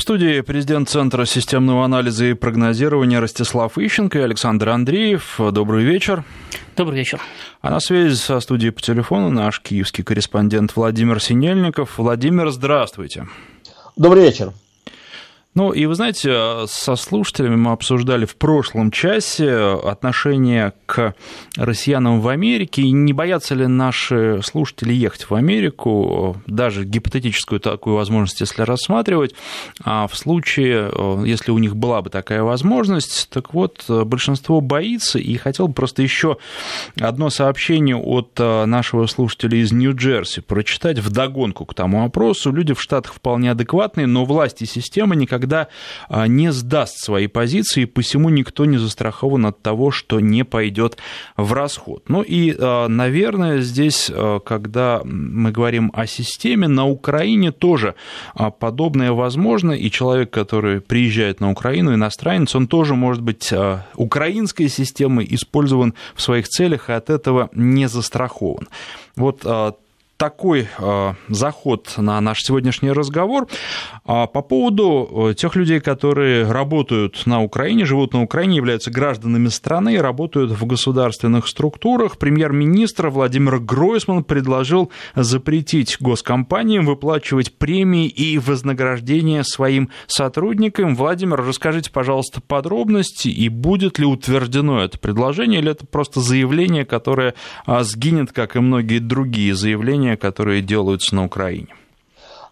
В студии президент Центра системного анализа и прогнозирования Ростислав Ищенко и Александр Андреев. Добрый вечер. Добрый вечер. А на связи со студией по телефону наш киевский корреспондент Владимир Синельников. Владимир, здравствуйте. Добрый вечер. Ну, и вы знаете, со слушателями мы обсуждали в прошлом часе отношение к россиянам в Америке, и не боятся ли наши слушатели ехать в Америку, даже гипотетическую такую возможность, если рассматривать, а в случае, если у них была бы такая возможность, так вот, большинство боится, и хотел бы просто еще одно сообщение от нашего слушателя из Нью-Джерси прочитать в догонку к тому опросу. Люди в Штатах вполне адекватные, но власти системы никогда никогда а, не сдаст свои позиции, посему никто не застрахован от того, что не пойдет в расход. Ну и, а, наверное, здесь, а, когда мы говорим о системе, на Украине тоже подобное возможно, и человек, который приезжает на Украину, иностранец, он тоже может быть украинской системой использован в своих целях, и от этого не застрахован. Вот такой э, заход на наш сегодняшний разговор а по поводу э, тех людей, которые работают на Украине, живут на Украине, являются гражданами страны и работают в государственных структурах. Премьер-министр Владимир Гройсман предложил запретить госкомпаниям выплачивать премии и вознаграждения своим сотрудникам. Владимир, расскажите, пожалуйста, подробности и будет ли утверждено это предложение или это просто заявление, которое а, сгинет, как и многие другие заявления, изменения, которые делаются на Украине?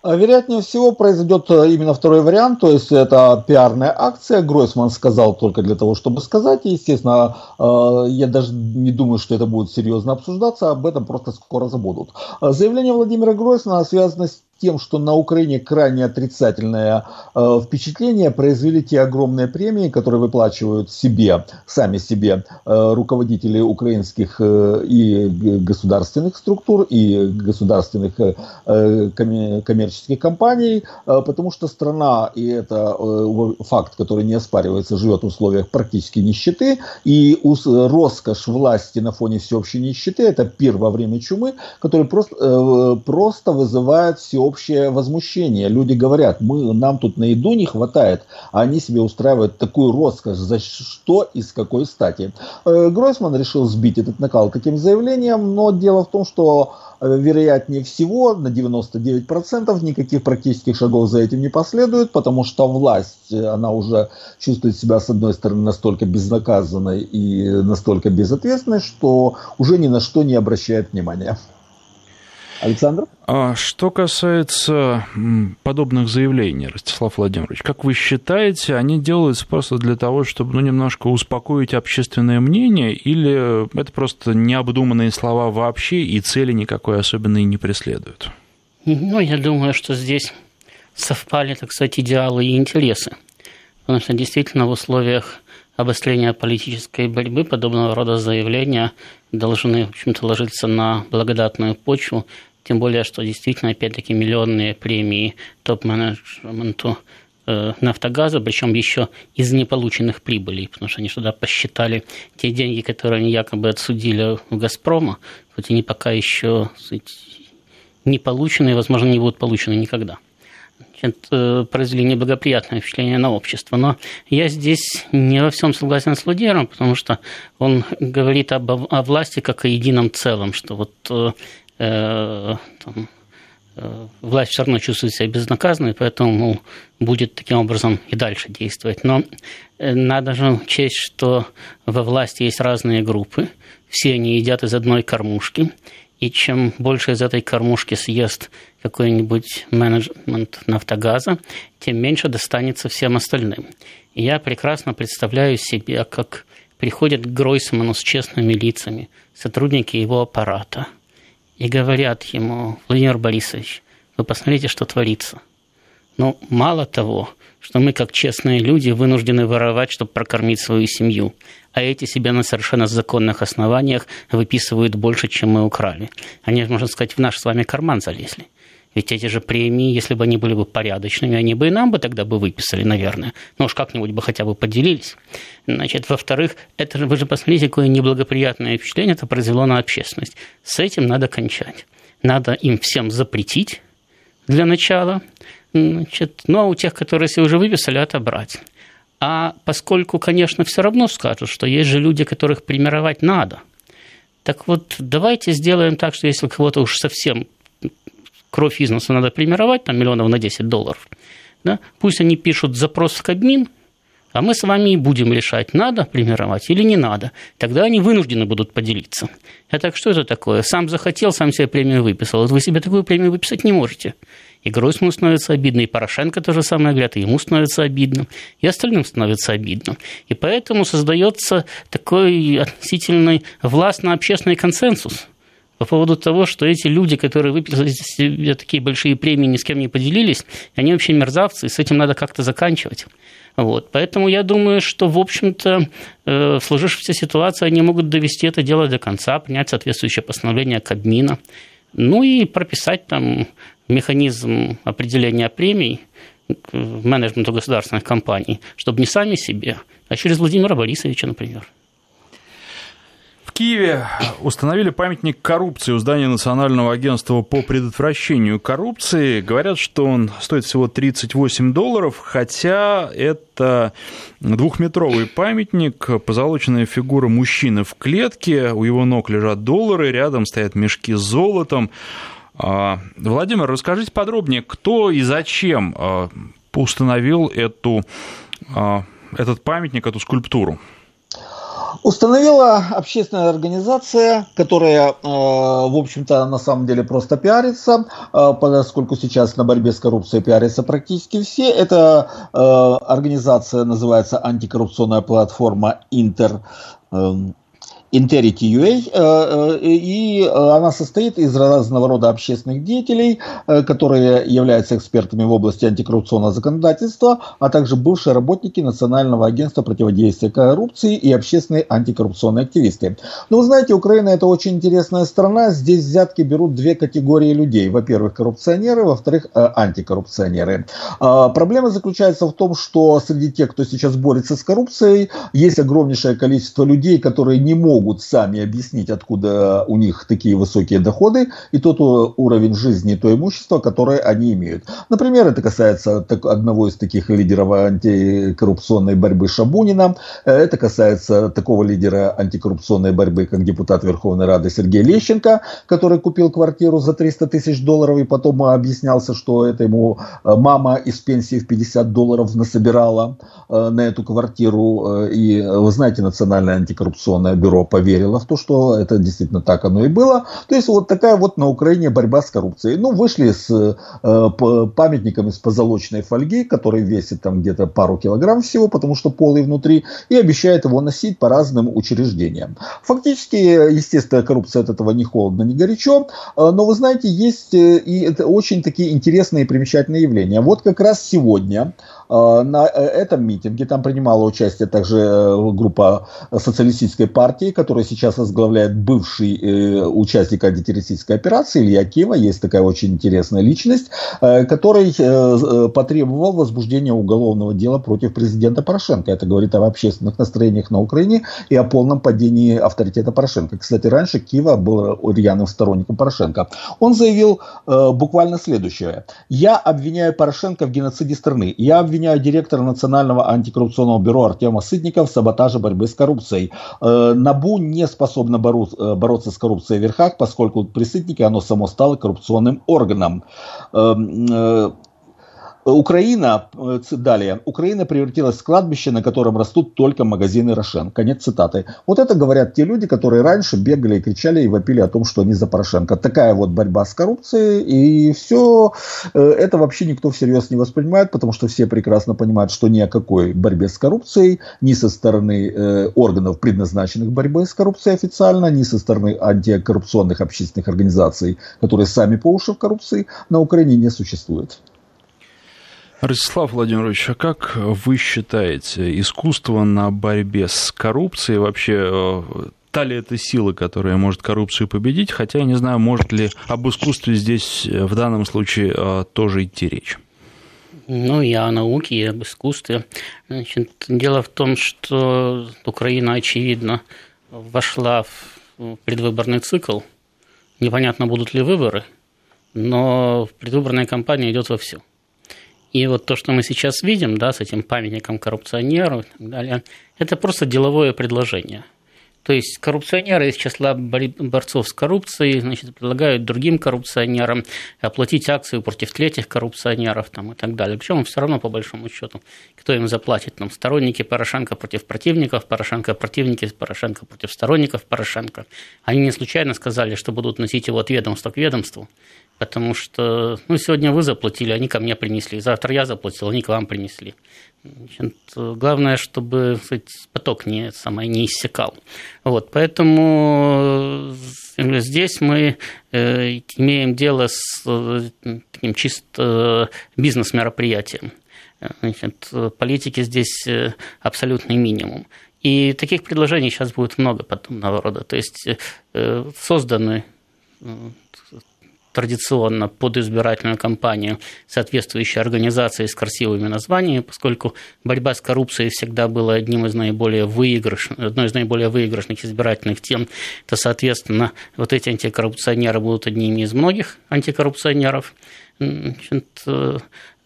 А, вероятнее всего произойдет э, именно второй вариант, то есть это пиарная акция. Гройсман сказал только для того, чтобы сказать. Естественно, э, я даже не думаю, что это будет серьезно обсуждаться, об этом просто скоро забудут. А, заявление Владимира Гройсмана связано с тем, что на Украине крайне отрицательное э, впечатление произвели те огромные премии, которые выплачивают себе, сами себе э, руководители украинских э, и государственных структур, и государственных э, коммер- коммерческих компаний, э, потому что страна, и это э, факт, который не оспаривается, живет в условиях практически нищеты, и роскошь власти на фоне всеобщей нищеты, это пир во время чумы, который просто, э, просто вызывает все всеобщее возмущение. Люди говорят, мы, нам тут на еду не хватает, а они себе устраивают такую роскошь. За что и с какой стати? Э, Гройсман решил сбить этот накал таким заявлением, но дело в том, что э, вероятнее всего, на 99% никаких практических шагов за этим не последует, потому что власть, э, она уже чувствует себя, с одной стороны, настолько безнаказанной и настолько безответственной, что уже ни на что не обращает внимания. Александр? А что касается подобных заявлений, Ростислав Владимирович, как вы считаете, они делаются просто для того, чтобы ну, немножко успокоить общественное мнение, или это просто необдуманные слова вообще и цели никакой особенной не преследуют? Ну, я думаю, что здесь совпали, так сказать, идеалы и интересы. Потому что действительно в условиях обострения политической борьбы подобного рода заявления должны, в общем-то, ложиться на благодатную почву тем более, что действительно, опять-таки, миллионные премии топ-менеджменту э, Нафтогаза, причем еще из неполученных прибылей, потому что они сюда посчитали те деньги, которые они якобы отсудили у «Газпрома», хоть они пока еще не получены и, возможно, не будут получены никогда. Значит, э, произвели неблагоприятное впечатление на общество. Но я здесь не во всем согласен с Лудером, потому что он говорит об, о власти как о едином целом, что вот э, там, э, власть все равно чувствует себя безнаказанной, поэтому будет таким образом и дальше действовать. Но э, надо же учесть, что во власти есть разные группы, все они едят из одной кормушки, и чем больше из этой кормушки съест какой-нибудь менеджмент нафтогаза, тем меньше достанется всем остальным. И я прекрасно представляю себе, как приходят к Гройсману с честными лицами сотрудники его аппарата – и говорят ему, Владимир Борисович, вы посмотрите, что творится. Но ну, мало того, что мы, как честные люди, вынуждены воровать, чтобы прокормить свою семью, а эти себе на совершенно законных основаниях выписывают больше, чем мы украли. Они, можно сказать, в наш с вами карман залезли. Ведь эти же премии, если бы они были бы порядочными, они бы и нам бы тогда бы выписали, наверное. Ну уж как-нибудь бы хотя бы поделились. Значит, во-вторых, это же, вы же посмотрите, какое неблагоприятное впечатление это произвело на общественность. С этим надо кончать. Надо им всем запретить для начала, Значит, ну, а у тех, которые себе уже выписали, отобрать. А поскольку, конечно, все равно скажут, что есть же люди, которых примировать надо. Так вот, давайте сделаем так, что если кого-то уж совсем кровь из носа надо примировать, там миллионов на 10 долларов, да, пусть они пишут запрос в Кабмин, а мы с вами и будем решать, надо примировать или не надо. Тогда они вынуждены будут поделиться. А так что это такое? Сам захотел, сам себе премию выписал. Вот вы себе такую премию выписать не можете. И Гройсману становится обидно, и Порошенко то же самое говорят, и ему становится обидно, и остальным становится обидно. И поэтому создается такой относительный властно-общественный консенсус – по поводу того, что эти люди, которые выписали себе такие большие премии, ни с кем не поделились, они вообще мерзавцы, и с этим надо как-то заканчивать. Вот. Поэтому я думаю, что, в общем-то, э, в сложившейся ситуации они могут довести это дело до конца, принять соответствующее постановление Кабмина, ну и прописать там механизм определения премий менеджменту государственных компаний, чтобы не сами себе, а через Владимира Борисовича, например. Киеве установили памятник коррупции у здания Национального агентства по предотвращению коррупции. Говорят, что он стоит всего 38 долларов, хотя это двухметровый памятник, позолоченная фигура мужчины в клетке, у его ног лежат доллары, рядом стоят мешки с золотом. А, Владимир, расскажите подробнее, кто и зачем а, установил эту, а, этот памятник, эту скульптуру? Установила общественная организация, которая, в общем-то, на самом деле просто пиарится, поскольку сейчас на борьбе с коррупцией пиарятся практически все. Эта организация называется антикоррупционная платформа Интер эм, Interity UA, э, э, и э, она состоит из разного рода общественных деятелей, которые являются экспертами в области антикоррупционного законодательства, а также бывшие работники Национального агентства противодействия коррупции и общественные антикоррупционные активисты. Но вы знаете, Украина это очень интересная страна, здесь взятки берут две категории людей. Во-первых, коррупционеры, во-вторых, антикоррупционеры. А, проблема заключается в том, что среди тех, кто сейчас борется с коррупцией, есть огромнейшее количество людей, которые не могут могут сами объяснить, откуда у них такие высокие доходы и тот уровень жизни, то имущество, которое они имеют. Например, это касается одного из таких лидеров антикоррупционной борьбы Шабунина, это касается такого лидера антикоррупционной борьбы, как депутат Верховной Рады Сергей Лещенко, который купил квартиру за 300 тысяч долларов и потом объяснялся, что это ему э, мама из пенсии в 50 долларов насобирала э, на эту квартиру. Э, и вы знаете, Национальное антикоррупционное бюро поверила в то, что это действительно так оно и было. То есть вот такая вот на Украине борьба с коррупцией. Ну, вышли с э, памятником из позолоченной фольги, который весит там где-то пару килограмм всего, потому что полый внутри, и обещает его носить по разным учреждениям. Фактически, естественно, коррупция от этого не холодно, не горячо, э, но вы знаете, есть э, и это очень такие интересные и примечательные явления. Вот как раз сегодня Э, на э, этом митинге там принимала участие также э, группа социалистической партии, которая сейчас возглавляет бывший участник антитеррористической операции Илья Киева. Есть такая очень интересная личность, который потребовал возбуждения уголовного дела против президента Порошенко. Это говорит об общественных настроениях на Украине и о полном падении авторитета Порошенко. Кстати, раньше Киева был рьяным сторонником Порошенко. Он заявил буквально следующее. «Я обвиняю Порошенко в геноциде страны. Я обвиняю обвиняют директора Национального антикоррупционного бюро Артема Сытникова в саботаже борьбы с коррупцией. Э, НАБУ не способна э, бороться с коррупцией в верхах, поскольку при Сытнике оно само стало коррупционным органом. Украина, э, далее, Украина превратилась в кладбище, на котором растут только магазины Рошен. Конец цитаты. Вот это говорят те люди, которые раньше бегали и кричали и вопили о том, что они за Порошенко. Такая вот борьба с коррупцией, и все э, это вообще никто всерьез не воспринимает, потому что все прекрасно понимают, что ни о какой борьбе с коррупцией, ни со стороны э, органов, предназначенных борьбой с коррупцией официально, ни со стороны антикоррупционных общественных организаций, которые сами по уши в коррупции, на Украине не существует. Ростислав Владимирович, а как вы считаете, искусство на борьбе с коррупцией вообще э, та ли это сила, которая может коррупцию победить, хотя я не знаю, может ли об искусстве здесь э, в данном случае э, тоже идти речь. Ну, и о науке, и об искусстве. Значит, дело в том, что Украина, очевидно, вошла в предвыборный цикл. Непонятно, будут ли выборы, но предвыборная кампания идет во все. И вот то, что мы сейчас видим, да, с этим памятником коррупционеру и так далее, это просто деловое предложение – то есть коррупционеры из числа борцов с коррупцией значит, предлагают другим коррупционерам оплатить акцию против третьих коррупционеров там, и так далее. Причем все равно, по большому счету, кто им заплатит? Там, сторонники Порошенко против противников Порошенко, противники Порошенко против сторонников Порошенко. Они не случайно сказали, что будут носить его от ведомства к ведомству, потому что ну, сегодня вы заплатили, они ко мне принесли, завтра я заплатил, они к вам принесли. Значит, главное, чтобы сказать, поток не, самое, не иссякал. Вот, поэтому э, здесь мы э, имеем дело с э, таким чисто бизнес-мероприятием. Значит, политики здесь абсолютный минимум. И таких предложений сейчас будет много подобного рода. То есть созданы традиционно под избирательную кампанию соответствующие организации с красивыми названиями, поскольку борьба с коррупцией всегда была одним из наиболее выигрышных, одной из наиболее выигрышных избирательных тем, то, соответственно, вот эти антикоррупционеры будут одними из многих антикоррупционеров. Значит, э,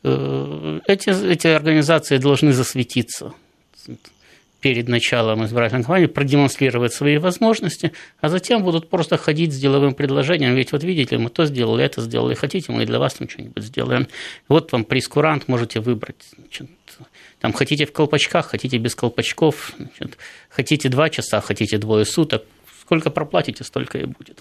э, эти, эти организации должны засветиться перед началом избирательной кампании продемонстрировать свои возможности, а затем будут просто ходить с деловым предложением, ведь вот видите, мы то сделали, это сделали, хотите, мы и для вас там что-нибудь сделаем. Вот вам прескурант, можете выбрать. Значит, там хотите в колпачках, хотите без колпачков, значит, хотите два часа, хотите двое суток, сколько проплатите, столько и будет.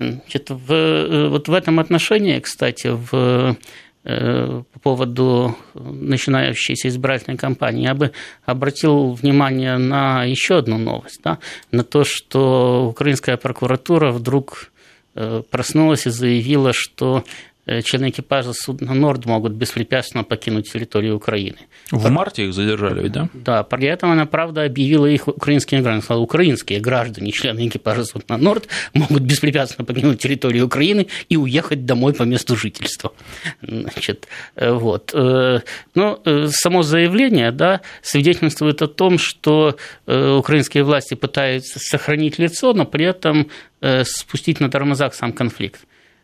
Значит, в, э, вот в этом отношении, кстати, в по поводу начинающейся избирательной кампании, я бы обратил внимание на еще одну новость, да, на то, что украинская прокуратура вдруг э, проснулась и заявила, что Э, члены экипажа судна «Норд» могут беспрепятственно покинуть территорию Украины. В марте их задержали, да? Да, при этом она, правда, объявила их украинскими гражданами. Сказала, украинские граждане, члены экипажа судна «Норд» могут беспрепятственно покинуть территорию Украины и уехать домой по месту жительства. Значит, э, вот. Э, но само заявление да, свидетельствует о том, что украинские власти пытаются сохранить лицо, но при этом спустить на тормозах сам конфликт.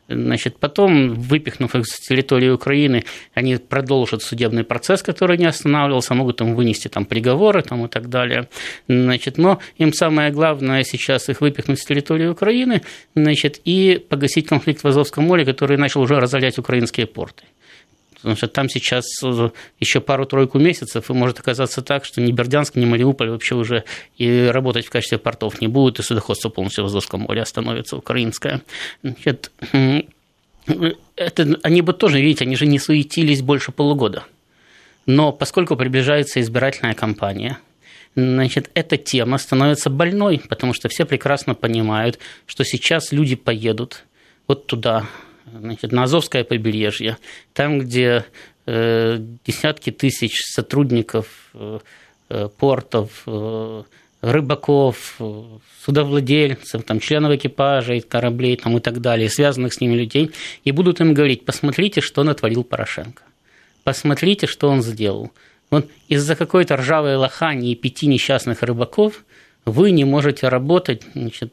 Значит, потом, выпихнув их с территории Украины, они продолжат судебный процесс, который не останавливался, могут там вынести там, приговоры там, и так далее. Значит, но им самое главное сейчас их выпихнуть с территории Украины значит, и погасить конфликт в Азовском море, который начал уже разорять украинские порты. Потому что там сейчас э, еще пару-тройку месяцев, и может оказаться так, что ни Бердянск, ни Мариуполь вообще уже и работать в качестве портов не будут, и судоходство полностью в Азовском море остановится украинское. Значит, это, они бы тоже, видите, они же не суетились больше полугода. Но поскольку приближается избирательная кампания, значит, эта тема становится больной, потому что все прекрасно понимают, что сейчас люди поедут вот туда, значит, на Азовское побережье, там, где э, десятки тысяч сотрудников э, э портов, рыбаков, судовладельцев, там, членов экипажей кораблей там, и так далее, связанных с ними людей, и будут им говорить, посмотрите, что натворил Порошенко, посмотрите, что он сделал. Вот из-за какой-то ржавой лохани и пяти несчастных рыбаков – вы не можете работать, значит,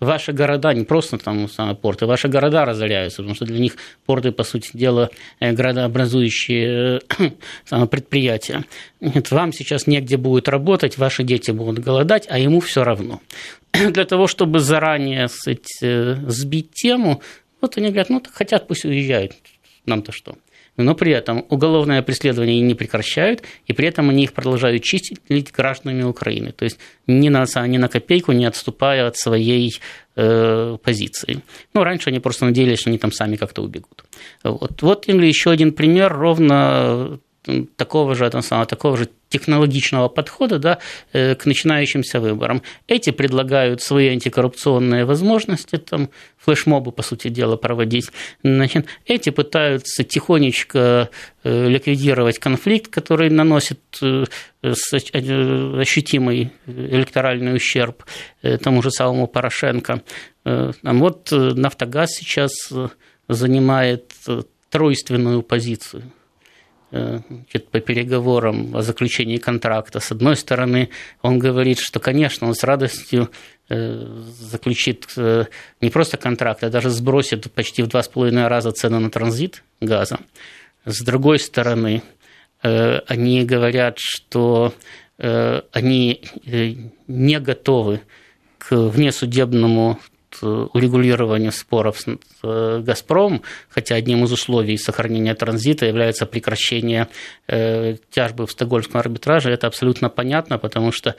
ваши города, не просто там самые порты, ваши города разоряются, потому что для них порты, по сути дела, э, городообразующие э, предприятия. Нет, вам сейчас негде будет работать, ваши дети будут голодать, а ему все равно. Для того, чтобы заранее э, сбить тему, вот они говорят, ну, так хотят, пусть уезжают, нам-то что но при этом уголовное преследование не прекращают, и при этом они их продолжают чистить гражданами Украины. То есть ни на, ни на копейку не отступая от своей э, позиции. Ну, раньше они просто надеялись, что они там сами как-то убегут. Вот, вот еще один пример ровно такого же, такого же технологичного подхода да, э, к начинающимся выборам. Эти предлагают свои антикоррупционные возможности, там, флешмобы, по сути дела, проводить. Значит, эти пытаются тихонечко э, ликвидировать конфликт, который наносит э, ощутимый электоральный ущерб тому же самому Порошенко. Вот «Нафтогаз» сейчас занимает тройственную позицию – Э, по переговорам о заключении контракта. С одной стороны, он говорит, что, конечно, он с радостью э, заключит э, не просто контракт, а даже сбросит почти в два с половиной раза цену на транзит газа. С другой стороны, они говорят, что они не готовы к внесудебному урегулированию споров с «Газпромом», хотя одним из условий сохранения транзита является прекращение э, тяжбы в стокгольмском арбитраже. Это абсолютно понятно, потому что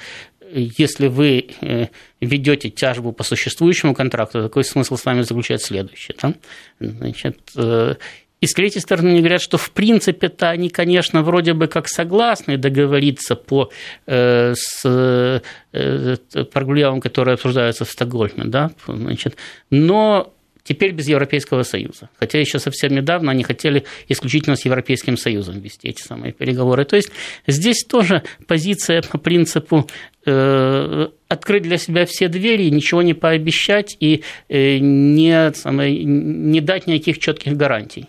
если вы э, ведете тяжбу по существующему контракту, такой смысл с вами заключает следующее. Да? Значит, э, и с третьей стороны, они говорят, что в принципе-то они, конечно, вроде бы как согласны договориться по э, с э, прогулявам, которые обсуждаются в Стокгольме, да, значит, но теперь без Европейского Союза. Хотя еще совсем недавно они хотели исключительно с Европейским Союзом вести эти самые переговоры. То есть здесь тоже позиция по принципу э, открыть для себя все двери, ничего не пообещать и э, не, самое, не дать никаких четких гарантий.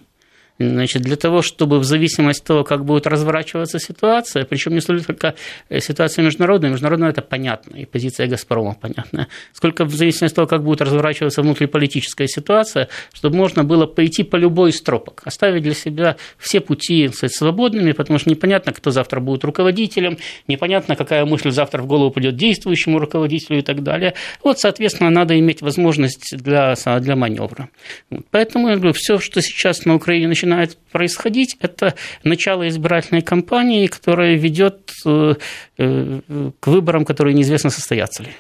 Значит, для того, чтобы в зависимости от того, как будет разворачиваться ситуация, причем не только э, ситуация международная, международная это понятно, и позиция «Газпрома» понятная, сколько в зависимости от того, как будет разворачиваться внутриполитическая ситуация, чтобы можно было пойти по любой из тропок, оставить для себя все пути сказать, свободными, потому что непонятно, кто завтра будет руководителем, непонятно, какая мысль завтра в голову придет действующему руководителю и так далее. Вот, соответственно, надо иметь возможность для, для маневра. Поэтому я говорю, все, что сейчас на Украине начинается начинает происходить, это начало избирательной кампании, которая ведет э, э, к выборам, которые неизвестно состоятся ли.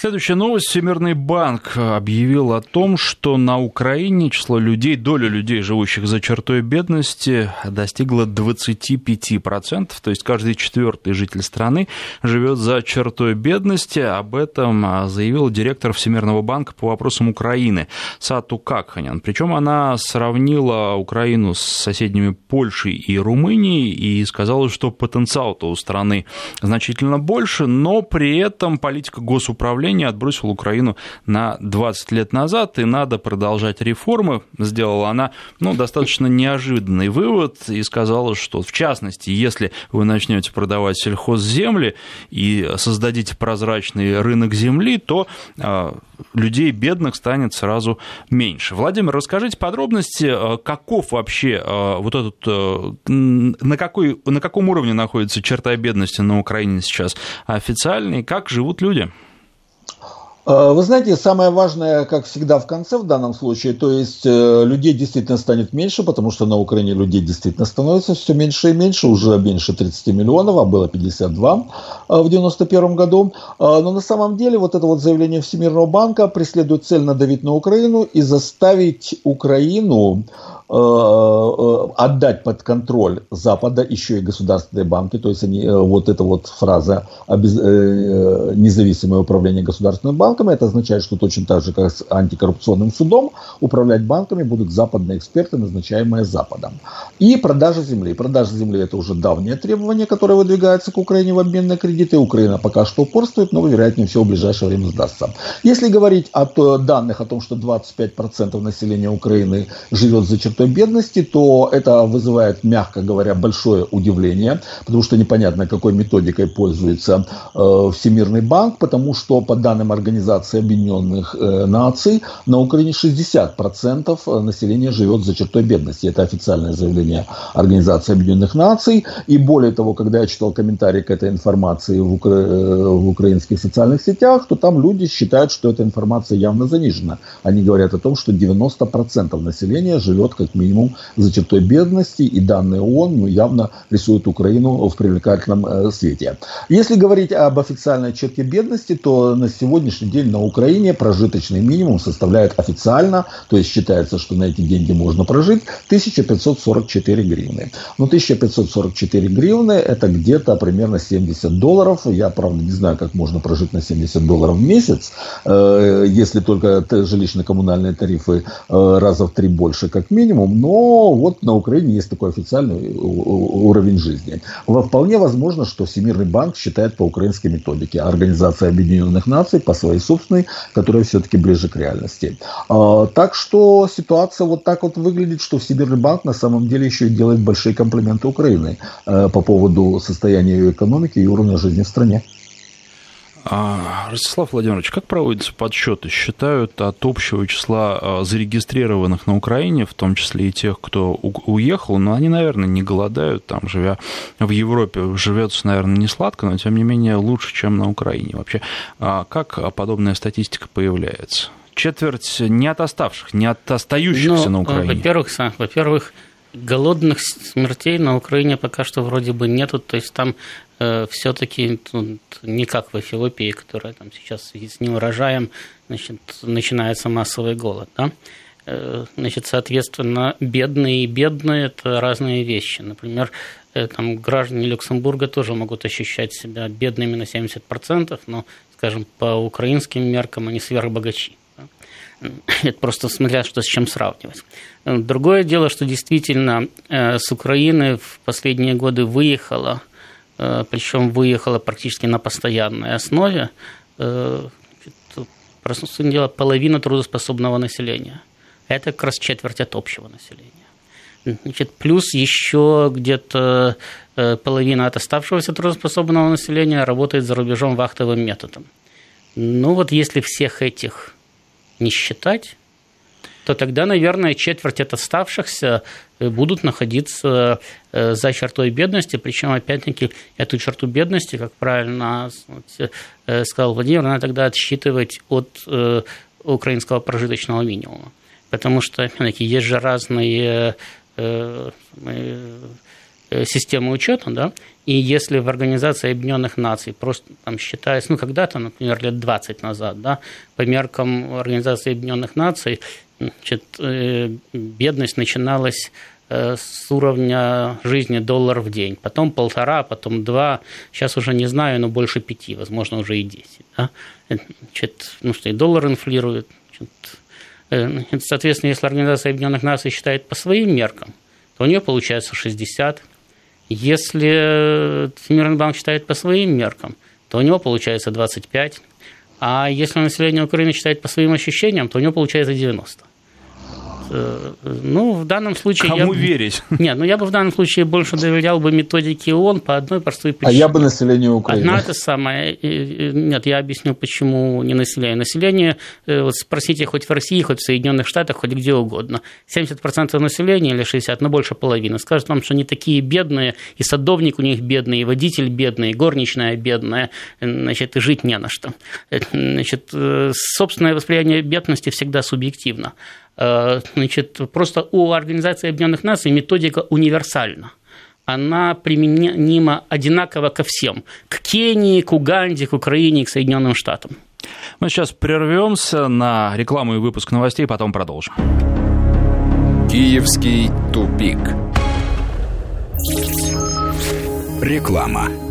Следующая новость. Всемирный банк объявил о том, что на Украине число людей, доля людей, живущих за чертой бедности, достигла 25%. То есть каждый четвертый житель страны живет за чертой бедности. Об этом заявил директор Всемирного банка по вопросам Украины Сату Какханян. Причем она сравнила Украину с соседними Польшей и Румынией и сказала, что потенциал-то у страны значительно больше, но при этом политика госуправления управление отбросил Украину на 20 лет назад, и надо продолжать реформы. Сделала она ну, достаточно неожиданный вывод и сказала, что в частности, если вы начнете продавать сельхозземли и создадите прозрачный рынок земли, то а, людей бедных станет сразу меньше. Владимир, расскажите подробности, а, каков вообще а, вот этот, на, какой, на каком уровне находится черта бедности на Украине сейчас официальный, как живут люди? Э, вы знаете, самое важное, как всегда в конце в данном случае, то есть э, людей действительно станет меньше, потому что на Украине людей действительно становится все меньше и меньше, уже меньше 30 миллионов, а было 52 э, в 91 году. Но на самом деле вот это вот заявление Всемирного банка преследует цель надавить на Украину и заставить Украину отдать под контроль Запада еще и государственные банки, то есть они, э, вот эта вот фраза независимое управление государственными банками, это означает, что точно так же, как с антикоррупционным судом, управлять банками будут западные эксперты, назначаемые Западом. И продажа земли. Продажа земли это уже давнее требование, которое выдвигается к Украине в обмен на кредиты. Украина пока что упорствует, но вероятнее всего в ближайшее время сдастся. Если говорить о данных о том, что 25% населения Украины живет за чертой бедности, то это вызывает, мягко говоря, большое удивление, потому что непонятно, какой методикой пользуется э, Всемирный банк, потому что по данным Организации Объединенных э, Наций на Украине 60% населения живет за чертой бедности. Это официальное заявление Организации Объединенных Наций. И более того, когда я читал комментарии к этой информации в, укра... Э, в украинских социальных сетях, то там люди считают, что эта информация явно занижена. Они говорят о том, что 90% населения живет как минимум за чертой бедности, и данные ООН ну, явно рисуют Украину в привлекательном э, свете. Если говорить об официальной черте бедности, то на сегодняшний день на Украине прожиточный минимум составляет официально, то есть считается, что на эти деньги можно прожить, 1544 гривны. Но 1544 гривны это где-то примерно 70 долларов. Я, правда, не знаю, как можно прожить на 70 долларов в месяц, э, если только жилищно-коммунальные тарифы э, раза в три больше как минимум но вот на Украине есть такой официальный уровень жизни. Вполне возможно, что Всемирный банк считает по украинской методике, а Организация Объединенных Наций по своей собственной, которая все-таки ближе к реальности. А, так что ситуация вот так вот выглядит, что Всемирный банк на самом деле еще и делает большие комплименты Украины э, по поводу состояния ее экономики и уровня жизни в стране. А, Ростислав Владимирович, как проводятся подсчеты? Считают от общего числа а, зарегистрированных на Украине, в том числе и тех, кто уехал, но они, наверное, не голодают, там, живя в Европе, живется, наверное, не сладко, но, тем не менее, лучше, чем на Украине. Вообще, а как подобная статистика появляется? Четверть не от оставших, не от остающихся ну, на Украине. Во-первых, во-первых, голодных смертей на Украине пока что вроде бы нету, то есть там э, все-таки ну, не как в Эфиопии, которая там сейчас с неурожаем значит, начинается массовый голод, да? Э, значит, соответственно, бедные и бедные – это разные вещи. Например, э, там, граждане Люксембурга тоже могут ощущать себя бедными на 70%, но, скажем, по украинским меркам они сверхбогачи. Это просто смотря, что с чем сравнивать. Другое дело, что действительно э, с Украины в последние годы выехало, э, причем выехало практически на постоянной основе, э, просто дело, половина трудоспособного населения. Это как раз четверть от общего населения. Значит, плюс еще где-то половина от оставшегося трудоспособного населения работает за рубежом вахтовым методом. Ну вот если всех этих не считать, то тогда, наверное, четверть от оставшихся э, будут находиться э, за чертой бедности, причем, опять-таки, эту черту бедности, как правильно э, сказал Владимир, надо тогда отсчитывать от украинского прожиточного минимума. Потому что, опять-таки, есть же разные системы учета, да, и если в Организации Объединенных Наций просто там считается, ну, когда-то, например, лет 20 назад, да, по меркам Организации Объединенных Наций, значит, э, бедность начиналась э, с уровня жизни доллар в день, потом полтора, потом два, сейчас уже не знаю, но больше пяти, возможно, уже и десять. Да? Значит, ну что, и доллар инфлирует. Значит, э, соответственно, если Организация Объединенных Наций считает по своим меркам, то у нее получается 60, если Всемирный банк считает по своим меркам, то у него получается 25, а если население Украины считает по своим ощущениям, то у него получается 90. Э, ну, в данном случае... Кому я... верить? Нет, ну я бы в данном случае больше доверял бы методике ООН по одной простой причине. А я бы населению Украины. Одна это самое... Нет, я объясню, почему не население. Население, э, вот спросите хоть в России, хоть в Соединенных Штатах, хоть где угодно. 70% населения или 60%, но больше половины, скажут вам, что они такие бедные, и садовник у них бедный, и водитель бедный, и горничная бедная, значит, и жить не на что. Э, значит, собственное восприятие бедности всегда субъективно. Э, значит, просто у Организации Объединенных Наций методика универсальна она применима одинаково ко всем. К Кении, к Уганде, к Украине, к Соединенным Штатам. Мы сейчас прервемся на рекламу и выпуск новостей, потом продолжим. Киевский тупик. Реклама.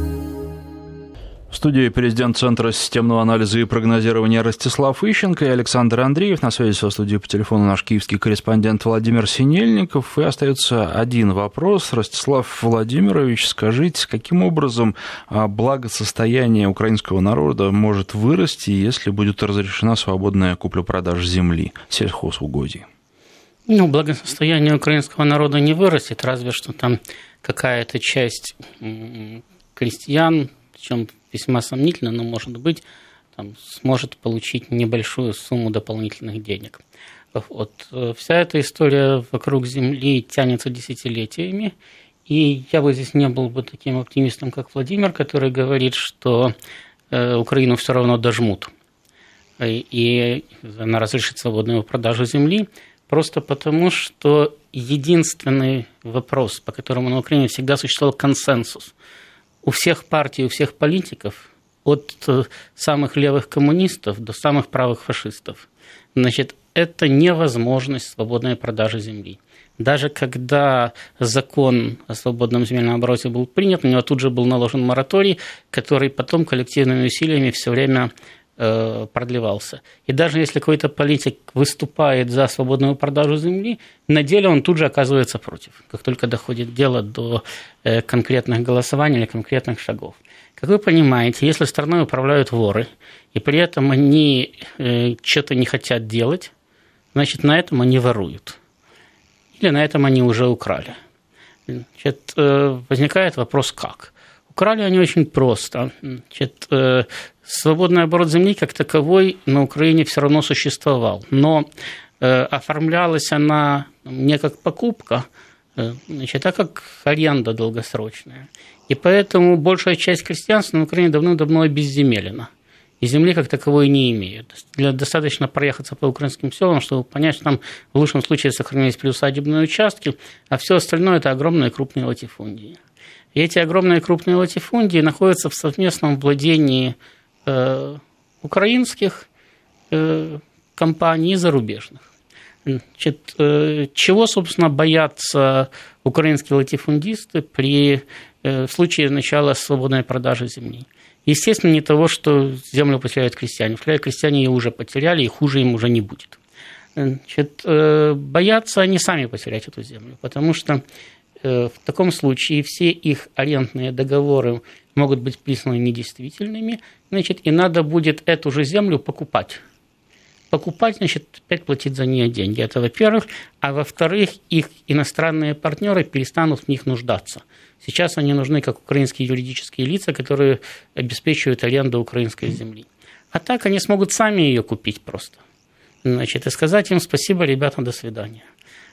Студии президент Центра системного анализа и прогнозирования Ростислав Ищенко и Александр Андреев. На связи со студией по телефону наш киевский корреспондент Владимир Синельников. И остается один вопрос. Ростислав Владимирович, скажите, каким образом а, благосостояние украинского народа может вырасти, если будет разрешена свободная купля-продажа земли, сельхозугодий? Ну, благосостояние украинского народа не вырастет, разве что там какая-то часть крестьян, причем весьма сомнительно, но, может быть, там, сможет получить небольшую сумму дополнительных денег. Вот. Э, вся эта история вокруг Земли тянется десятилетиями, и я бы здесь не был бы таким оптимистом, как Владимир, который говорит, что э, Украину все равно дожмут, и она разрешит свободную продажу земли, просто потому что единственный вопрос, по которому на Украине всегда существовал консенсус – у всех партий, у всех политиков, от э, самых левых коммунистов до самых правых фашистов, значит, это невозможность свободной продажи земли. Даже когда закон о свободном земельном обороте был принят, на него тут же был наложен мораторий, который потом коллективными усилиями все время продлевался. И даже если какой-то политик выступает за свободную продажу земли, на деле он тут же оказывается против, как только доходит дело до э, конкретных голосований или конкретных шагов. Как вы понимаете, если страной управляют воры, и при этом они э, что-то не хотят делать, значит, на этом они воруют. Или на этом они уже украли. Значит, возникает вопрос, как? Украли они очень просто. Значит, э, свободный оборот земли как таковой на Украине все равно существовал. Но э, оформлялась она не как покупка, э, значит, а как аренда долгосрочная. И поэтому большая часть крестьянства на Украине давно-давно обезземелена. И земли как таковой не имеют. Для, достаточно проехаться по украинским селам, чтобы понять, что там в лучшем случае сохранились приусадебные участки, а все остальное – это огромные крупные латифундии. И эти огромные крупные латифундии находятся в совместном владении украинских э, компаний и зарубежных. Значит, э, чего, собственно, боятся украинские латифундисты при э, в случае начала свободной продажи земли? Естественно, не того, что землю потеряют крестьяне. Крестьяне ее уже потеряли, и хуже им уже не будет. Значит, э, боятся они сами потерять эту землю, потому что в таком случае все их арендные договоры могут быть признаны недействительными, значит, и надо будет эту же землю покупать покупать, значит, опять платить за нее деньги. Это во-первых. А во-вторых, их иностранные партнеры перестанут в них нуждаться. Сейчас они нужны как украинские юридические лица, которые обеспечивают аренду украинской земли. А так они смогут сами ее купить просто. Значит, и сказать им спасибо, ребята, до свидания.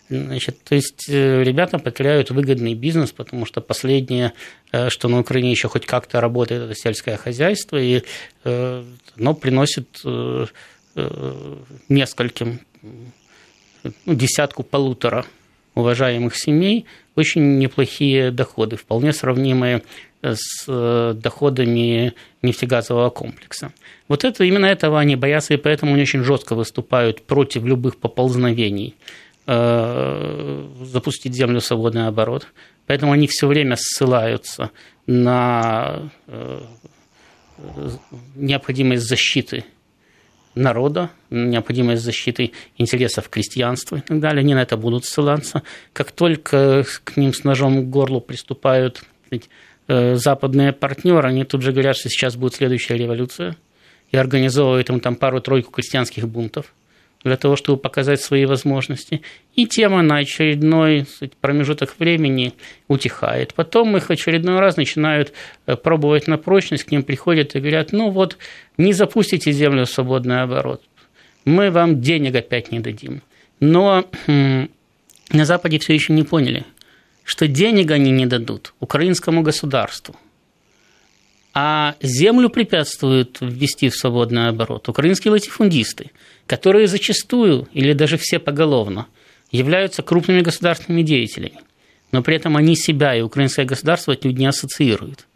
Значит, то есть э, ребята потеряют выгодный бизнес, потому что последнее, э, что на Украине еще хоть как-то работает, это сельское хозяйство, и э, оно приносит нескольким, ну, десятку-полутора уважаемых семей очень неплохие доходы, вполне сравнимые с доходами нефтегазового комплекса. Вот это, именно этого они боятся, и поэтому они очень жестко выступают против любых поползновений запустить землю в свободный оборот. Поэтому они все время ссылаются на необходимость защиты народа, необходимость защиты интересов крестьянства и так далее. Они на это будут ссылаться. Как только к ним с ножом к горлу приступают э, западные партнеры, они тут же говорят, что сейчас будет следующая революция и организовывают им там пару-тройку крестьянских бунтов для того, чтобы показать свои возможности. И тема на очередной промежуток времени утихает. Потом их очередной раз начинают э, пробовать на прочность, к ним приходят и говорят, ну вот, не запустите землю в свободный оборот, мы вам денег опять не дадим. Но на Западе все еще не поняли, что денег они не дадут украинскому государству – а землю препятствуют ввести в свободный оборот украинские латифундисты, которые зачастую, или даже все поголовно, являются крупными государственными деятелями, но при этом они себя и украинское государство отнюдь не ассоциируют.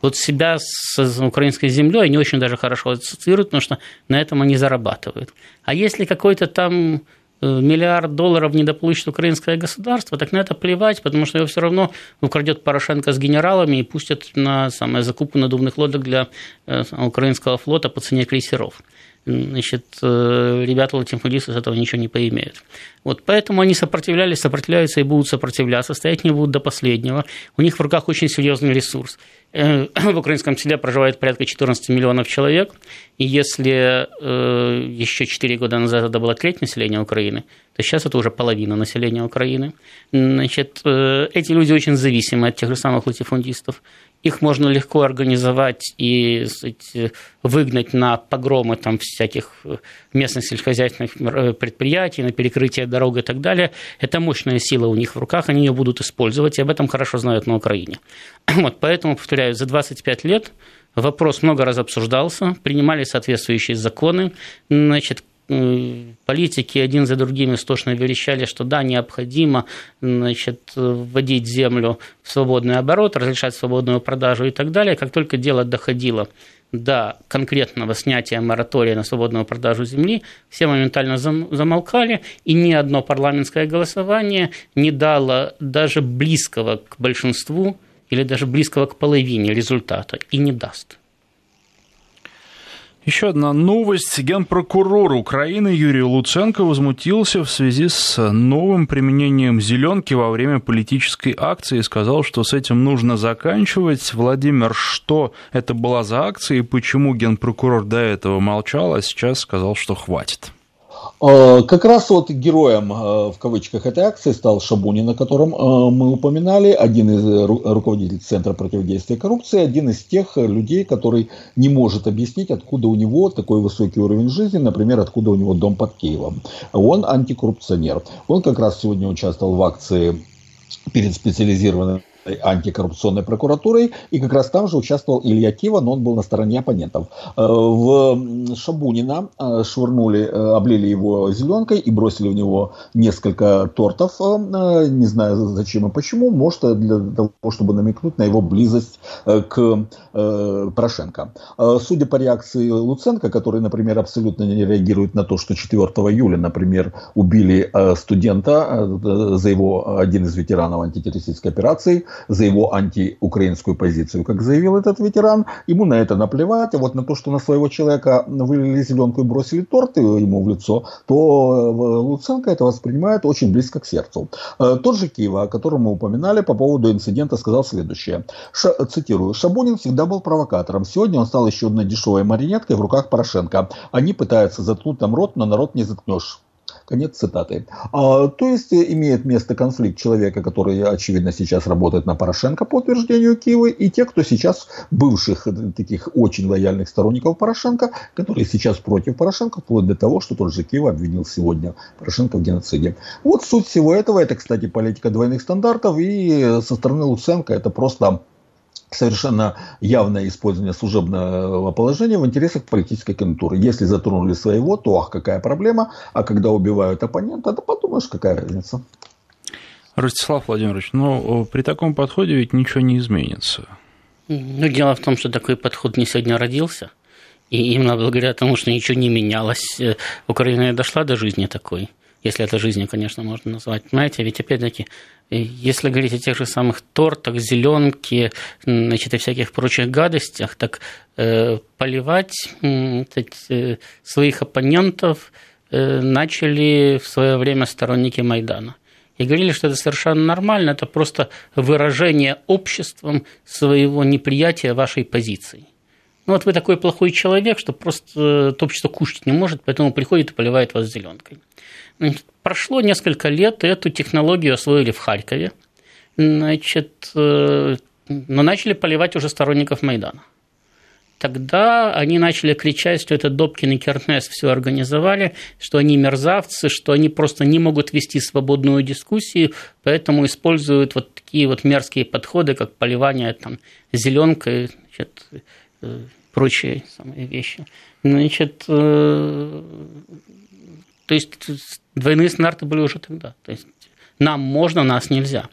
Вот себя с украинской землей они очень даже хорошо ассоциируют, потому что на этом они зарабатывают. А если какой-то там Э, миллиард долларов недополучит украинское государство, так на это плевать, потому что его все равно украдет Порошенко с генералами и пустят на самое, закупку надувных лодок для э, украинского флота по цене крейсеров. Значит, э, ребята латифундисты с этого ничего не поимеют. Вот поэтому они сопротивлялись, сопротивляются и будут сопротивляться, стоять не будут до последнего. У них в руках очень серьезный ресурс. Э, в украинском селе проживает порядка 14 миллионов человек, и если э, еще 4 года назад это было треть населения Украины, то сейчас это уже половина населения Украины. Значит, эти люди очень зависимы от тех же самых латифундистов. Их можно легко организовать и сказать, выгнать на погромы там, всяких местных сельскохозяйственных предприятий, на перекрытие дорог и так далее. Это мощная сила у них в руках, они ее будут использовать, и об этом хорошо знают на Украине. Вот, поэтому, повторяю, за 25 лет вопрос много раз обсуждался, принимали соответствующие законы, значит, политики один за другим истошно верещали, что да, необходимо значит, вводить землю в свободный оборот, разрешать свободную продажу и так далее. Как только дело доходило до конкретного снятия моратория на свободную продажу земли, все моментально замолкали, и ни одно парламентское голосование не дало даже близкого к большинству или даже близкого к половине результата и не даст. Еще одна новость. Генпрокурор Украины Юрий Луценко возмутился в связи с новым применением зеленки во время политической акции и сказал, что с этим нужно заканчивать. Владимир, что это была за акция и почему генпрокурор до этого молчал, а сейчас сказал, что хватит? Э, как раз вот героем э, в кавычках этой акции стал Шабунин, о котором э, мы упоминали, один из руководителей Центра противодействия коррупции, один из тех людей, который не может объяснить, откуда у него такой высокий уровень жизни, например, откуда у него дом под Киевом. Он антикоррупционер. Он как раз сегодня участвовал в акции перед специализированным антикоррупционной прокуратурой, и как раз там же участвовал Илья Кива, но он был на стороне оппонентов. Э, в Шабунина э, швырнули, э, облили его зеленкой и бросили в него несколько тортов, не знаю зачем и почему, может для того, чтобы намекнуть на его близость к Порошенко. Судя по реакции Луценко, который, например, абсолютно не реагирует на то, что 4 июля, например, убили студента за его один из ветеранов антитеррористической операции, за его антиукраинскую позицию, как заявил этот ветеран. Ему на это наплевать, а вот на то, что на своего человека вылили зеленку и бросили торт ему в лицо, то э, Луценко это воспринимает очень близко к сердцу. Э, тот же Киева, о котором мы упоминали по поводу инцидента, сказал следующее. Ша, цитирую. «Шабунин всегда был провокатором. Сегодня он стал еще одной дешевой марионеткой в руках Порошенко. Они пытаются заткнуть нам рот, но народ не заткнешь». Конец цитаты. А, то есть э, имеет место конфликт человека, который, очевидно, сейчас работает на Порошенко по утверждению Киева, и те, кто сейчас бывших э, таких очень лояльных сторонников Порошенко, которые сейчас против Порошенко, вплоть до того, что тот же Киев обвинил сегодня Порошенко в геноциде. Вот суть всего этого, это, кстати, политика двойных стандартов, и со стороны Луценко это просто совершенно явное использование служебного положения в интересах политической конъюнктуры. Если затронули своего, то ах, какая проблема, а когда убивают оппонента, то подумаешь, какая разница. Ростислав Владимирович, ну, при таком подходе ведь ничего не изменится. Ну, дело в том, что такой подход не сегодня родился, и именно благодаря тому, что ничего не менялось, э, Украина и дошла до жизни такой если это жизнью, конечно, можно назвать. Понимаете, ведь опять-таки, если говорить о тех же самых тортах, зеленке, значит, и всяких прочих гадостях, так э, поливать э, своих оппонентов э, начали в свое время сторонники Майдана. И говорили, что это совершенно нормально, это просто выражение обществом своего неприятия вашей позиции. Ну вот вы такой плохой человек, что просто э, это общество кушать не может, поэтому приходит и поливает вас зеленкой. Прошло несколько лет, и эту технологию освоили в Харькове. Значит, э, но начали поливать уже сторонников Майдана. Тогда они начали кричать, что это Добкин и Кернес все организовали, что они мерзавцы, что они просто не могут вести свободную дискуссию, поэтому используют вот такие вот мерзкие подходы, как поливание там, зеленкой, значит, э, прочие самые вещи. Значит, э, то есть двойные стандарты были уже тогда. То есть нам можно, нас нельзя.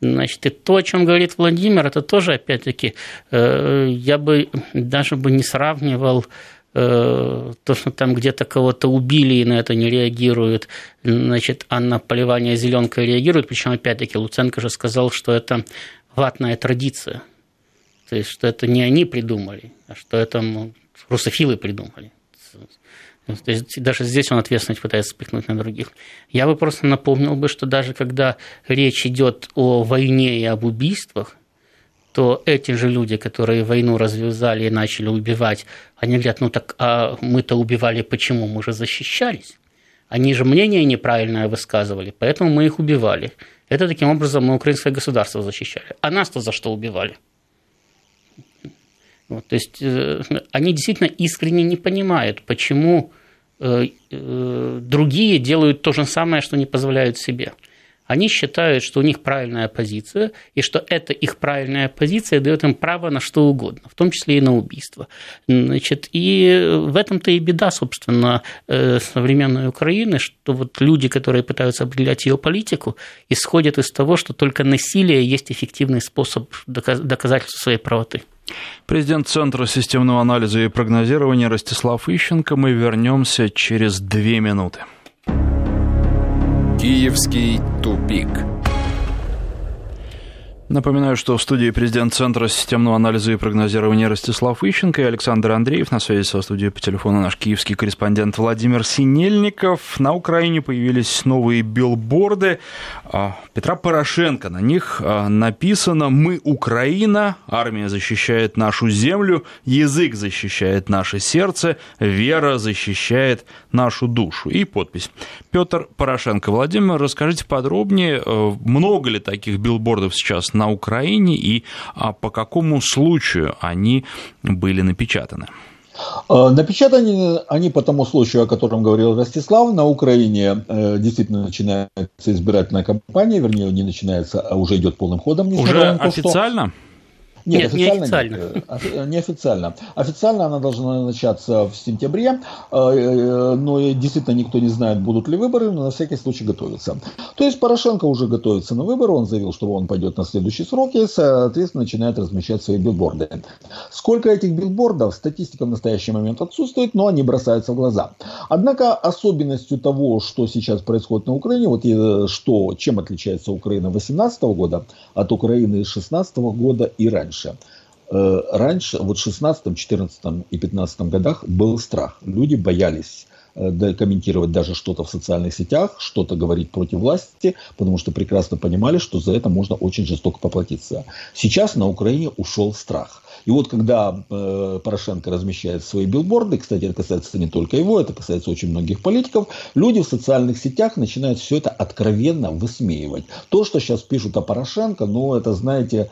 Значит, и то, о чем говорит Владимир, это тоже, опять-таки, э, я бы даже бы не сравнивал э, то, что там где-то кого-то убили и на это не реагируют, значит, а на поливание зеленкой реагируют. Причем, опять-таки, Луценко же сказал, что это ватная традиция. То есть, что это не они придумали, а что это русофилы придумали. То есть даже здесь он ответственность пытается спихнуть на других. Я бы просто напомнил бы, что даже когда речь идет о войне и об убийствах, то эти же люди, которые войну развязали и начали убивать, они говорят, ну так а мы-то убивали почему? Мы же защищались. Они же мнение неправильное высказывали, поэтому мы их убивали. Это таким образом мы украинское государство защищали. А нас-то за что убивали? Вот, то есть э, они действительно искренне не понимают, почему Э, э, другие делают то же самое, что не позволяют себе. Они считают, что у них правильная позиция, и что эта их правильная позиция дает им право на что угодно, в том числе и на убийство. Значит, и в этом-то и беда, собственно, э, современной Украины, что вот люди, которые пытаются определять ее политику, исходят из того, что только насилие есть эффективный способ доказательства своей правоты. Президент Центра системного анализа и прогнозирования Ростислав Ищенко. Мы вернемся через две минуты. Киевский тупик. Напоминаю, что в студии президент Центра системного анализа и прогнозирования Ростислав Ищенко и Александр Андреев. На связи со студией по телефону наш киевский корреспондент Владимир Синельников. На Украине появились новые билборды а, Петра Порошенко. На них а, написано «Мы Украина, армия защищает нашу землю, язык защищает наше сердце, вера защищает нашу душу». И подпись. Петр Порошенко. Владимир, расскажите подробнее, э, много ли таких билбордов сейчас на Украине и а, по какому случаю они были напечатаны? Э, напечатаны они по тому случаю, о котором говорил Ростислав. На Украине э, действительно начинается избирательная кампания, вернее, не начинается, а уже идет полным ходом. Уже на то, официально? Что... Нет, Нет официально, неофициально. Нет, э, неофициально. Официально она должна начаться в сентябре, э, э, но действительно никто не знает, будут ли выборы, но на всякий случай готовится. То есть Порошенко уже готовится на выборы, он заявил, что он пойдет на следующий срок и, соответственно, начинает размещать свои билборды. Сколько этих билбордов, статистика в настоящий момент отсутствует, но они бросаются в глаза. Однако особенностью того, что сейчас происходит на Украине, вот что, чем отличается Украина 2018 года от Украины 2016 года и раньше раньше. Э, раньше, вот в 16, 14 и 15 годах был страх. Люди боялись э, комментировать даже что-то в социальных сетях, что-то говорить против власти, потому что прекрасно понимали, что за это можно очень жестоко поплатиться. Сейчас на Украине ушел страх. И вот когда э, Порошенко размещает свои билборды, кстати, это касается не только его, это касается очень многих политиков, люди в социальных сетях начинают все это откровенно высмеивать. То, что сейчас пишут о Порошенко, ну, это, знаете,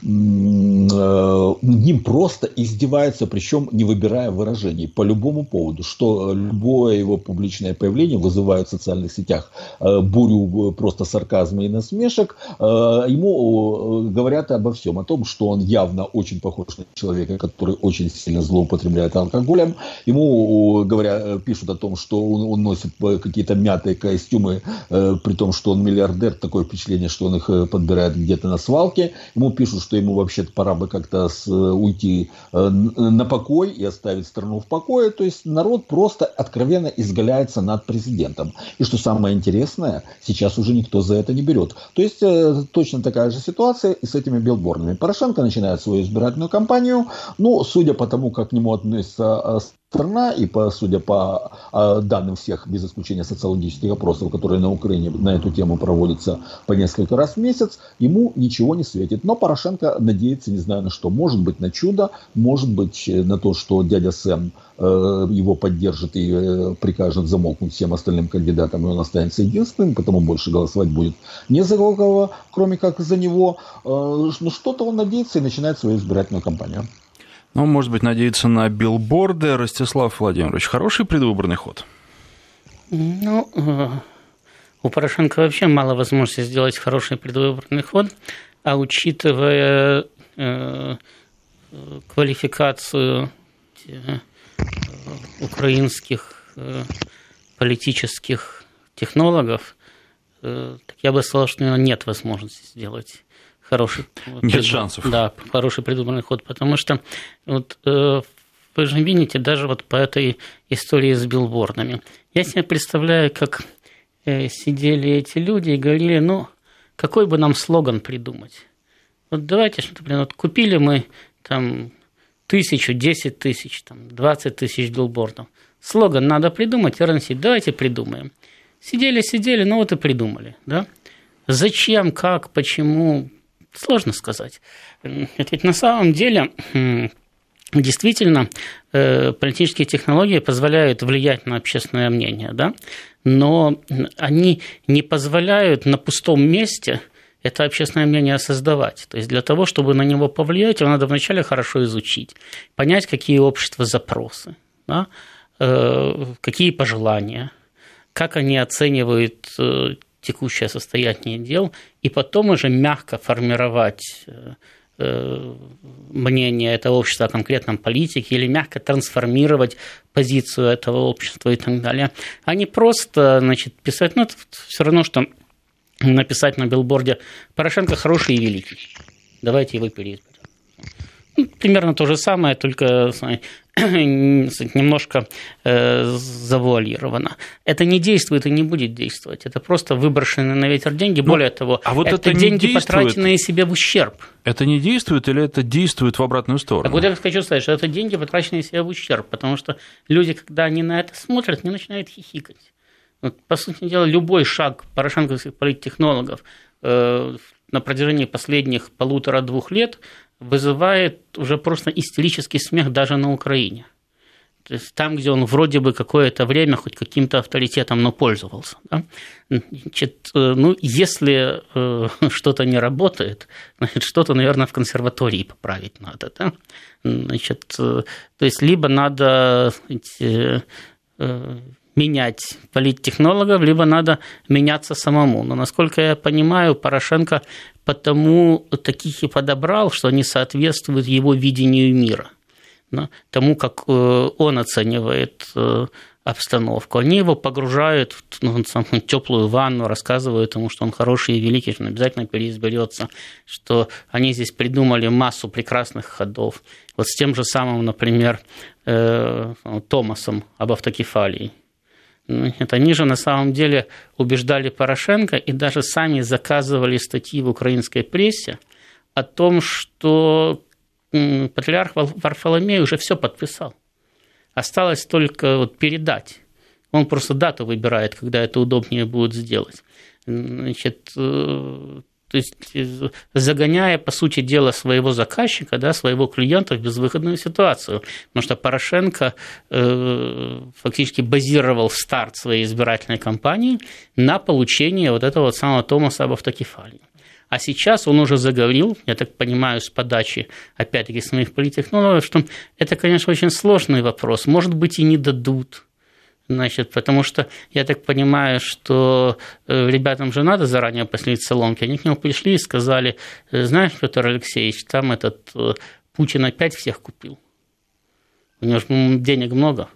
э, ним просто издеваются, причем не выбирая выражений по любому поводу, что любое его публичное появление вызывает в социальных сетях э, бурю просто сарказма и насмешек. Э, ему э, говорят обо всем, о том, что он явно очень похож человека, который очень сильно злоупотребляет алкоголем. Ему, говоря, пишут о том, что он, он носит э, какие-то мятые костюмы, э, при том, что он миллиардер, такое впечатление, что он их э, подбирает где-то на свалке. Ему пишут, что ему вообще-то пора бы как-то с, уйти э, на покой и оставить страну в покое. То есть народ просто откровенно изгаляется над президентом. И что самое интересное, сейчас уже никто за это не берет. То есть э, точно такая же ситуация и с этими билбордами. Порошенко начинает свою избирательную кампанию компанию. Ну, судя по тому, как к нему относится а, страна, и по, судя по а, данным всех, без исключения социологических опросов, которые на Украине на эту тему проводятся по несколько раз в месяц, ему ничего не светит. Но Порошенко надеется, не знаю на что, может быть на чудо, может быть э, на то, что дядя Сэм э, его поддержит и э, прикажет замолкнуть всем остальным кандидатам, и он останется единственным, потому больше голосовать будет не за кого, кроме как за него. Но ну, что-то он надеется и начинает свою избирательную кампанию. Ну, может быть, надеяться на билборды. Ростислав Владимирович, хороший предвыборный ход? Ну, э, у Порошенко вообще мало возможности сделать хороший предвыборный ход, а учитывая э, квалификацию э, украинских политических технологов, так я бы сказал, что нет возможности сделать хороший... Нет шансов. Да, хороший предвыборный ход, потому что вот э, вы же видите, даже вот по этой истории с билбордами. Я себе представляю, как э, сидели эти люди и говорили, ну, какой бы нам слоган придумать? Вот давайте, что, блин, вот купили мы там тысячу, десять тысяч, там, двадцать тысяч билбордов. Слоган надо придумать, РНС, давайте придумаем. Сидели, сидели, ну вот и придумали, да? Зачем, как, почему, Сложно сказать. Ведь на самом деле действительно э, политические технологии позволяют влиять на общественное мнение, да? но они не позволяют на пустом месте это общественное мнение создавать. То есть для того, чтобы на него повлиять, его надо вначале хорошо изучить, понять, какие общества запросы, да? Э, какие пожелания, как они оценивают э, текущее состояние дел, и потом уже мягко формировать э, э, мнение этого общества о конкретном политике или мягко трансформировать позицию этого общества и так далее, а не просто значит, писать, ну, это все равно, что написать на билборде «Порошенко хороший и великий, давайте его переизберем». примерно то же самое, только немножко э, завуалировано. Это не действует и не будет действовать. Это просто выброшенные на ветер деньги. Ну, Более того, а вот это, это деньги, потраченные себе в ущерб. Это не действует или это действует в обратную сторону? Так вот я хочу сказать, что это деньги, потраченные себе в ущерб, потому что люди, когда они на это смотрят, не начинают хихикать. Вот, по сути дела, любой шаг порошенковских политтехнологов э, на протяжении последних полутора-двух лет – вызывает уже просто истерический смех даже на Украине. То есть там, где он вроде бы какое-то время хоть каким-то авторитетом, но пользовался. Да? Значит, э, ну, если э, что-то не работает, значит, что-то, наверное, в консерватории поправить надо. Да? Значит, э, то есть либо надо сказать, менять политтехнологов, либо надо меняться самому. Но, насколько я понимаю, Порошенко потому таких и подобрал, что они соответствуют его видению мира, тому, как э, он оценивает э, обстановку. Они его погружают в ну, самую теплую ванну, рассказывают ему, что он хороший и великий, что он обязательно переизберется, что они здесь придумали массу прекрасных ходов. Вот с тем же самым, например, э, Томасом об автокефалии – нет, они же на самом деле убеждали Порошенко и даже сами заказывали статьи в украинской прессе о том, что патриарх Варфоломей уже все подписал. Осталось только вот передать. Он просто дату выбирает, когда это удобнее будет сделать. Значит, э, то есть э, загоняя, по сути дела, своего заказчика, да, своего клиента в безвыходную ситуацию. Потому что Порошенко э, фактически базировал старт своей избирательной кампании на получении вот этого вот самого Томаса об автокефалии. А сейчас он уже заговорил, я так понимаю, с подачи, опять-таки, своих политтехнологов, что это, конечно, очень сложный вопрос. Может быть, и не дадут Значит, потому что я так понимаю, что э, ребятам же надо заранее поселить соломки. Они к нему пришли и сказали, «Э, знаешь, Петр Алексеевич, там этот э, Путин опять всех купил. У него же денег много.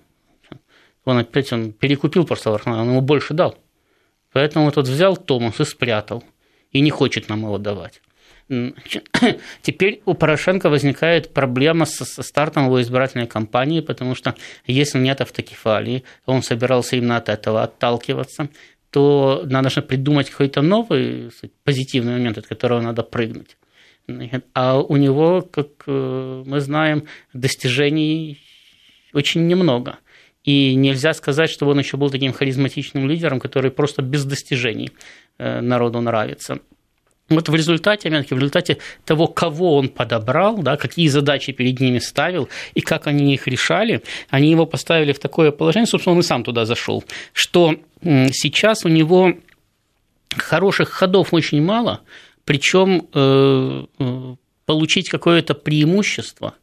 Он опять он перекупил просто он ему больше дал. Поэтому тот взял Томас и спрятал. И не хочет нам его давать. Теперь у Порошенко возникает проблема со, со стартом его избирательной кампании, потому что если нет автокефалии, он собирался именно от этого отталкиваться, то надо же придумать какой-то новый позитивный момент, от которого надо прыгнуть. А у него, как э, мы знаем, достижений очень немного. И нельзя сказать, что он еще был таким харизматичным лидером, который просто без достижений э, народу нравится. Вот в результате, в результате того, кого он подобрал, да, какие задачи перед ними ставил и как они их решали, они его поставили в такое положение, собственно, он и сам туда зашел, что сейчас у него хороших ходов очень мало, причем э, э, получить какое-то преимущество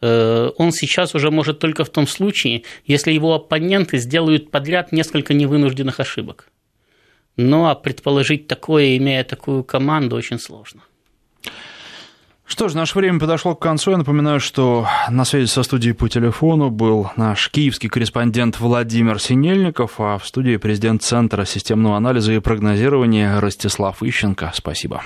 э, он сейчас уже может только в том случае, если его оппоненты сделают подряд несколько невынужденных ошибок. Ну, а предположить такое, имея такую команду, очень сложно. Что ж, наше время подошло к концу. Я напоминаю, что на связи со студией по телефону был наш киевский корреспондент Владимир Синельников, а в студии президент Центра системного анализа и прогнозирования Ростислав Ищенко. Спасибо.